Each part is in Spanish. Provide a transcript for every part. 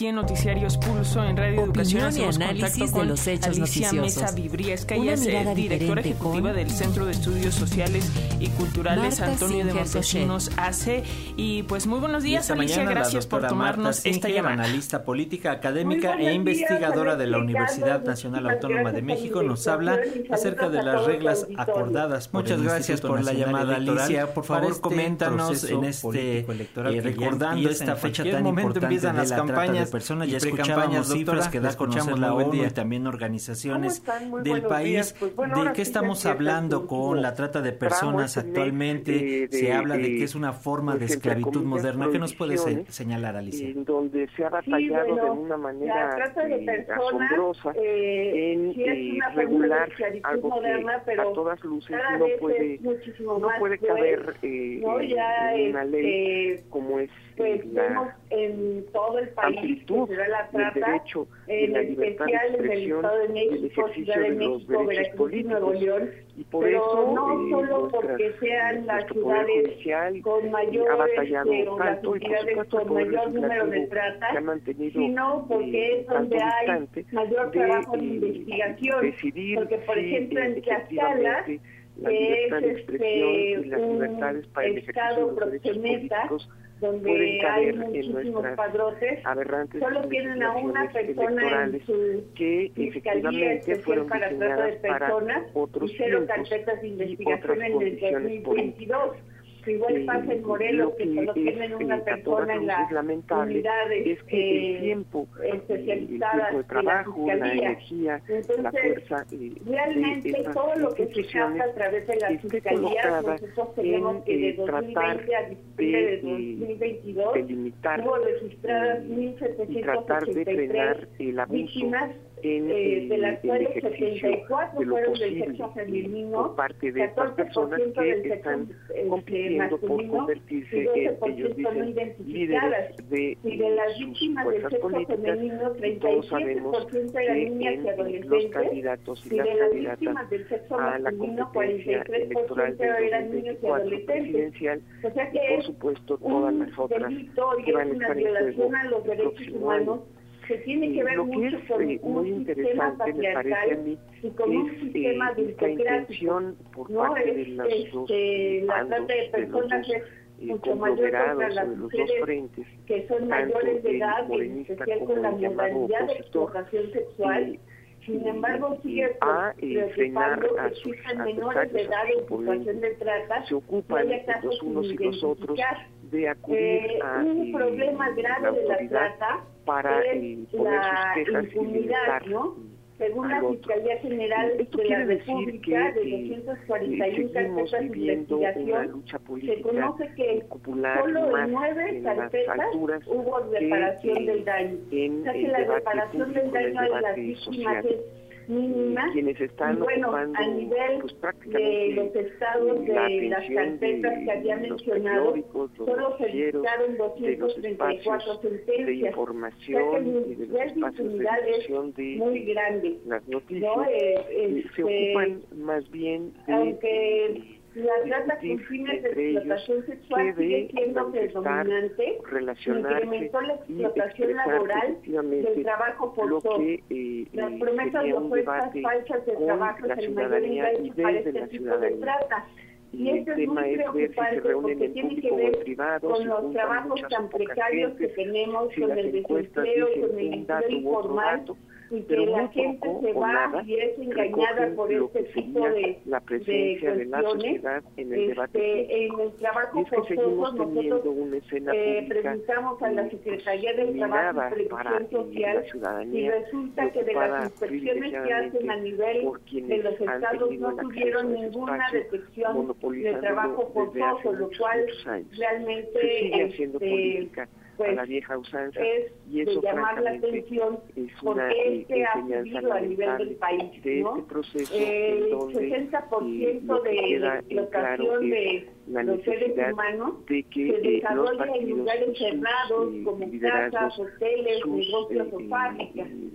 aquí en Noticiarios Pulso en Radio Educación. Hacemos contacto con los hechos Alicia Mesa Vibriesca, ella es eh, directora ejecutiva del Centro de Estudios Sociales y Culturales Antonio de Montesinos hace. Y pues muy buenos días, Alicia, gracias por tomarnos esta llamada. Analista política, académica e investigadora de la Universidad Nacional Autónoma de México, nos habla acerca de las reglas acordadas. Muchas gracias por la llamada, Alicia. Por favor, este coméntanos en este eh, recordando esta fecha tan importante empiezan las campañas de personas. Ya escuchábamos cifras que da a la ONU y también organizaciones del país. Pues, ¿De qué estamos hablando con la trata de personas actualmente? Se habla de que es una forma de esclavitud moderna. ¿Qué nos puede señalar, Alicia? En donde se ha batallado de una manera eh, asombrosa eh, en eh, regular algo que a todas luces no puede, no puede caber en una ley como es pues vemos en todo el país que se da la trata, derecho en la especial en el Estado de México, Ciudad de México, Veracruz y Nuevo León, y por pero eso, no eh, solo porque sean las ciudades con mayores eh, o las ciudades con mayor número de trata, sino porque eh, es donde hay mayor trabajo de, investigación, porque por ejemplo en Tlaxcala que es este, un estado proxeneta donde hay muchísimos padrotes, solo tienen a una persona en su que fiscalía especial para trata de personas y cero carpetas de investigación en el 2022. Igual pasa en Morelos, que solo tienen una persona en la unidad es que el tiempo, especializada el trabajo, de la, la energía, Entonces, la fuerza, realmente todo lo que se capta a través de las fiscalías, nosotros tenemos que de 2020 a diciembre de 2022 hubo registradas 1.783 víctimas en, eh, de las cuales 74 fueron del sexo femenino, por parte de estas personas que están este, compitiendo por convertirse en ellos dicen, líderes de, y de las víctimas del sexo femenino, 37% eran niñas y adolescentes, los candidatos y, y de las víctimas del sexo masculino, 43% eran niños y adolescentes. O sea que por supuesto todas las otras y es una violación a los derechos humanos que tiene que ver lo mucho es, con eh, un muy me parece a mí y con un es sistema eh, esta intención por parte de los este, la trata de personas de es los mucho mayor contra las de los dos mujeres frentes, que son mayores de edad, y en especial con la modalidad de explotación sexual. Sin embargo, sigue a frenar a sus menores de edad en situación de trata se ocupan los unos y los otros de acudir Eh, a un problema grave la de la trata para es eh, poner sus quejas y ¿no? Según la. Fiscalía General de la República, que, de eh, 241 seguimos carpetas de investigación, se conoce que solo en nueve carpetas hubo reparación del daño. o sea que la reparación del daño a las víctimas es mínima. quienes están bueno, ocupando a nivel pues, de los estados de la las carpetas de que había mencionado, solo se los 234 espacios de sentencias. información y de los de espacios de impunidad es difusión de muy grande. las noticias ¿no? Eh, eh, se este, ocupan más bien de aunque la trata con discutir fines de explotación sexual sigue siendo predominante, incrementó la y explotación laboral del trabajo forzoso. que eh, Las eh, promesas sería de un ofertas falsas de con trabajo es el mayor y enganche para este tipo de trata. Y el esto es muy si preocupante porque en tiene que ver privado, con si los trabajos tan precarios que tenemos, si con las el desempleo, con el empleo informal, dato, y que pero la gente se va nada. y es engañada por este tipo de, la presencia de de la sociedad en el debate Este, en el trabajo es que seguimos teniendo nosotros una escena eh, preguntamos a la Secretaría del Trabajo y Previsión Social y resulta que de las inspecciones que hacen a nivel de los estados no tuvieron ninguna detección de trabajo forzoso, lo cual realmente Pues, a la vieja usanza es y eso de llamar la atención es una porque eh, este ha enseñanza subido a nivel del país, de ¿no? este proceso El en donde eh, 60% lo que de explotación de la los seres humanos de que se eh, desarrolla en lugares cerrados eh, como casas, hoteles, sus, negocios eh, o eh, fábricas. eh,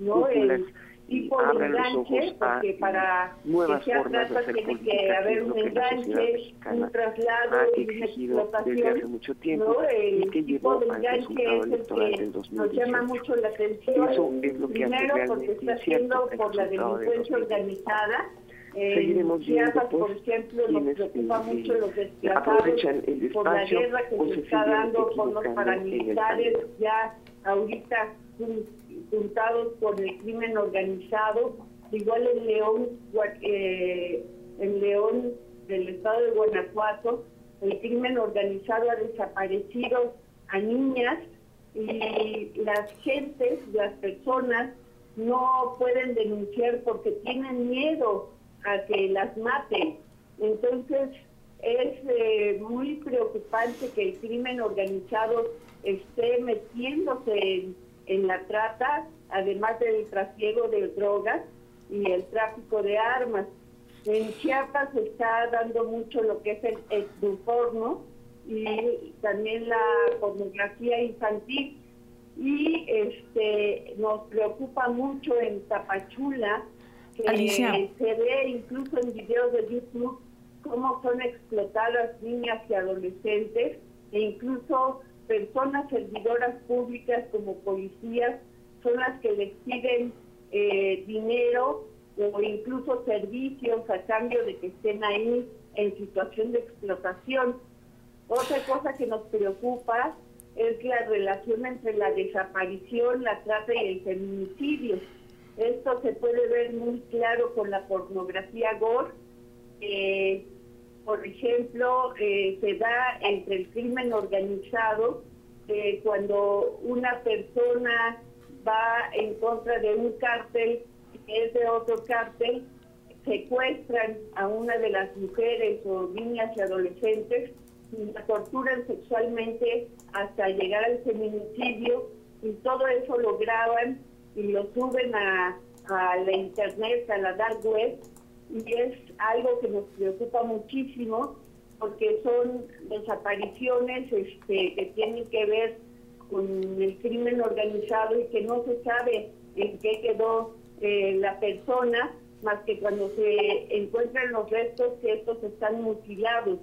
¿no? El- tipo de enganche, porque para que sea trata tiene que haber un enganche, un traslado y una explotación. Mucho tiempo, ¿no? El tipo de enganche es el que nos llama mucho la atención. Eso es lo que Primero porque está haciendo por la delincuencia organizada eh, Seguiremos viendo, pues, por ejemplo, nos preocupa mucho los desplazados por la guerra que se está dando con los paramilitares, ya ahorita juntados con el crimen organizado. Igual en León, eh, en León del estado de Guanajuato, el crimen organizado ha desaparecido a niñas y las gentes, las personas, no pueden denunciar porque tienen miedo a que las maten. Entonces, es eh, muy preocupante que el crimen organizado esté metiéndose en, la trata, además del trasiego de drogas y el tráfico de armas. En Chiapas se está dando mucho lo que es el eduporno y también la pornografía infantil. Y este nos preocupa mucho en Tapachula que se ve incluso en videos de YouTube cómo son explotadas niñas y adolescentes e incluso personas servidoras públicas como policías son las que les piden eh, dinero o incluso servicios a cambio de que estén ahí en situación de explotación. Otra cosa que nos preocupa es la relación entre la desaparición, la trata y el feminicidio. Esto se puede ver muy claro con la pornografía gore. Eh, por ejemplo, eh, se da entre el crimen organizado eh, cuando una persona va en contra de un cártel que es de otro cártel, secuestran a una de las mujeres o niñas y adolescentes y la torturan sexualmente hasta llegar al feminicidio y todo eso lo graban y lo suben a, la internet, a la dark web, y es algo que nos preocupa muchísimo porque son desapariciones este, que tienen que ver con el crimen organizado y que no se sabe en qué quedó eh, la persona, más que cuando se encuentran los restos que estos están mutilados.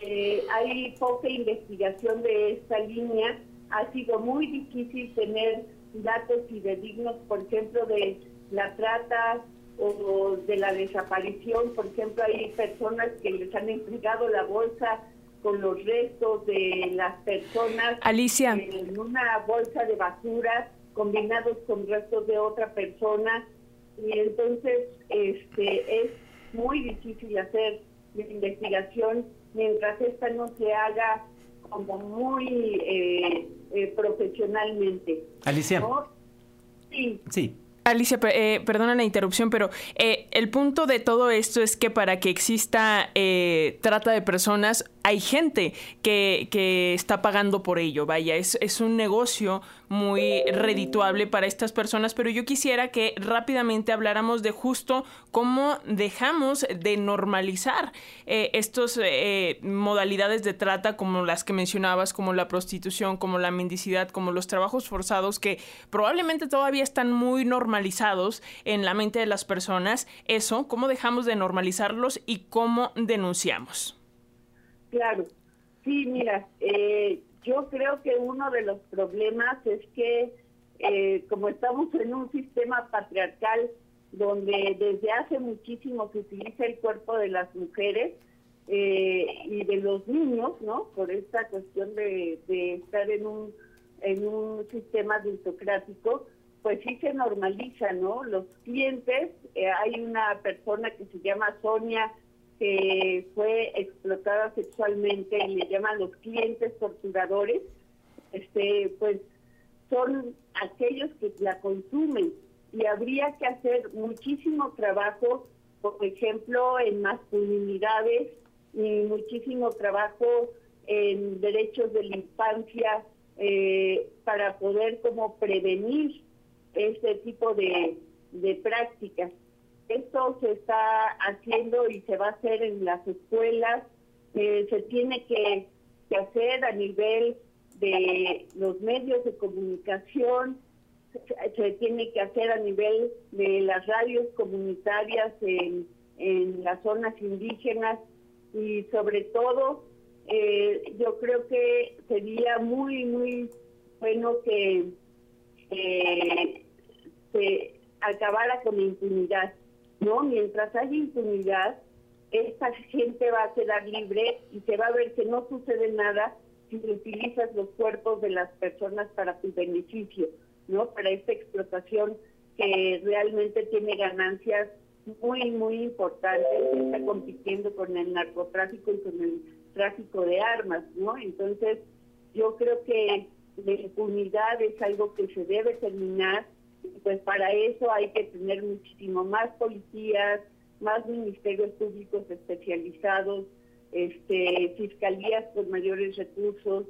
Eh, hay poca investigación de esta línea, ha sido muy difícil tener datos fidedignos, por ejemplo, de la trata o de la desaparición. Por ejemplo, hay personas que les han entregado la bolsa con los restos de las personas Alicia. en una bolsa de basura combinados con restos de otra persona y entonces este es muy difícil hacer la investigación mientras esta no se haga como muy eh, eh, profesionalmente. Alicia. Sí. Sí. Alicia, eh, perdona la interrupción, pero eh, el punto de todo esto es que para que exista eh, trata de personas, hay gente que, está pagando por ello. Vaya, es, un negocio muy redituable para estas personas, pero yo quisiera que rápidamente habláramos de justo cómo dejamos de normalizar eh, estas modalidades de trata como las que mencionabas, como la prostitución, como la mendicidad, como los trabajos forzados, que probablemente todavía están muy normalizados en la mente de las personas, eso, cómo dejamos de normalizarlos y cómo denunciamos. Claro, sí, mira, eh, yo creo que uno de los problemas es que eh, como estamos en un sistema patriarcal donde desde hace muchísimo se utiliza el cuerpo de las mujeres eh, y de los niños, ¿no? Por esta cuestión de, estar en un en un sistema adultocrático, pues sí se normaliza, ¿no? Los clientes, eh, hay una persona que se llama Sonia que fue explotada sexualmente y le llaman los clientes torturadores, este, pues son aquellos que la consumen. Y habría que hacer muchísimo trabajo, por ejemplo, en masculinidades y muchísimo trabajo en derechos de la infancia eh, para poder como prevenir este tipo de, de se está haciendo y se va a hacer en las escuelas, eh, se tiene que, hacer a nivel de los medios de comunicación se tiene que hacer a nivel de las radios comunitarias en, las zonas indígenas y sobre todo eh, yo creo que sería muy, muy bueno que se acabara con la impunidad, ¿no? Mientras haya impunidad, esta gente va a quedar libre y se va a ver que no sucede nada si utilizas los cuerpos de las personas para tu beneficio, ¿no? Para esta explotación que realmente tiene ganancias muy, muy importantes, está compitiendo con el narcotráfico y con el tráfico de armas, ¿no? Entonces, yo creo que la impunidad es algo que se debe terminar, pues para eso hay que tener muchísimo más policías, más ministerios públicos especializados, este, fiscalías con mayores recursos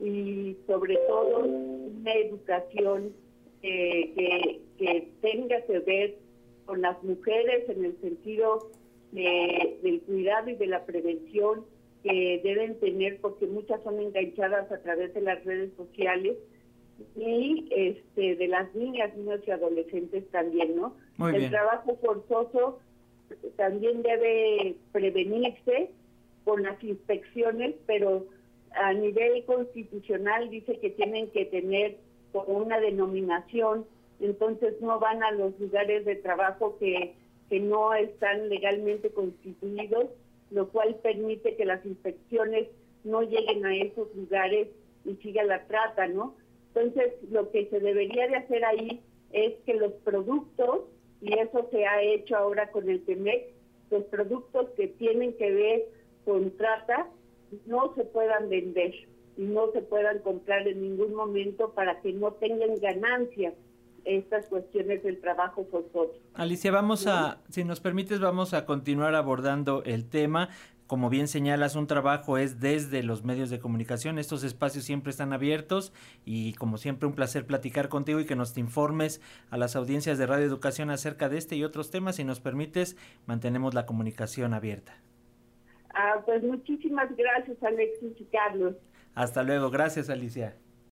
y sobre todo una educación que, que tenga que ver con las mujeres en el sentido del cuidado y de la prevención que deben tener porque muchas son enganchadas a través de las redes sociales y este de las niñas, niños y adolescentes también, ¿no? el trabajo forzoso también debe prevenirse con las inspecciones, pero a nivel constitucional dice que tienen que tener como una denominación, entonces no van a los lugares de trabajo que, que no están legalmente constituidos, lo cual permite que las inspecciones no lleguen a esos lugares y siga la trata, ¿no? Entonces, lo que se debería de hacer ahí es que los productos y eso se ha hecho ahora con el TEMEC, los productos que tienen que ver con trata no se puedan vender y no se puedan comprar en ningún momento para que no tengan ganancias estas cuestiones del trabajo forzoso. Alicia, vamos a, si nos permites, vamos a continuar abordando el tema. Como bien señalas, un trabajo es desde los medios de comunicación. Estos espacios siempre están abiertos y como siempre un placer platicar contigo y que nos informes a las audiencias de Radio Educación acerca de este y otros temas. Si nos permites, mantenemos la comunicación abierta. Ah, pues muchísimas gracias Alexis y Carlos. Hasta luego, gracias Alicia.